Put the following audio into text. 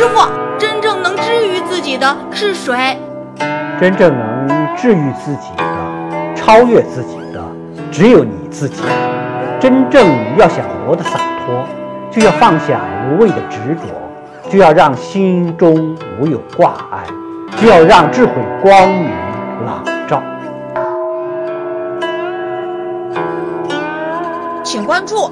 师傅真正能治愈自己的是谁？真正能治愈自己的超越自己的只有你自己。真正要想活得洒脱就要放下无谓的执着就要让心中无有挂碍就要让智慧光明朗照。请关注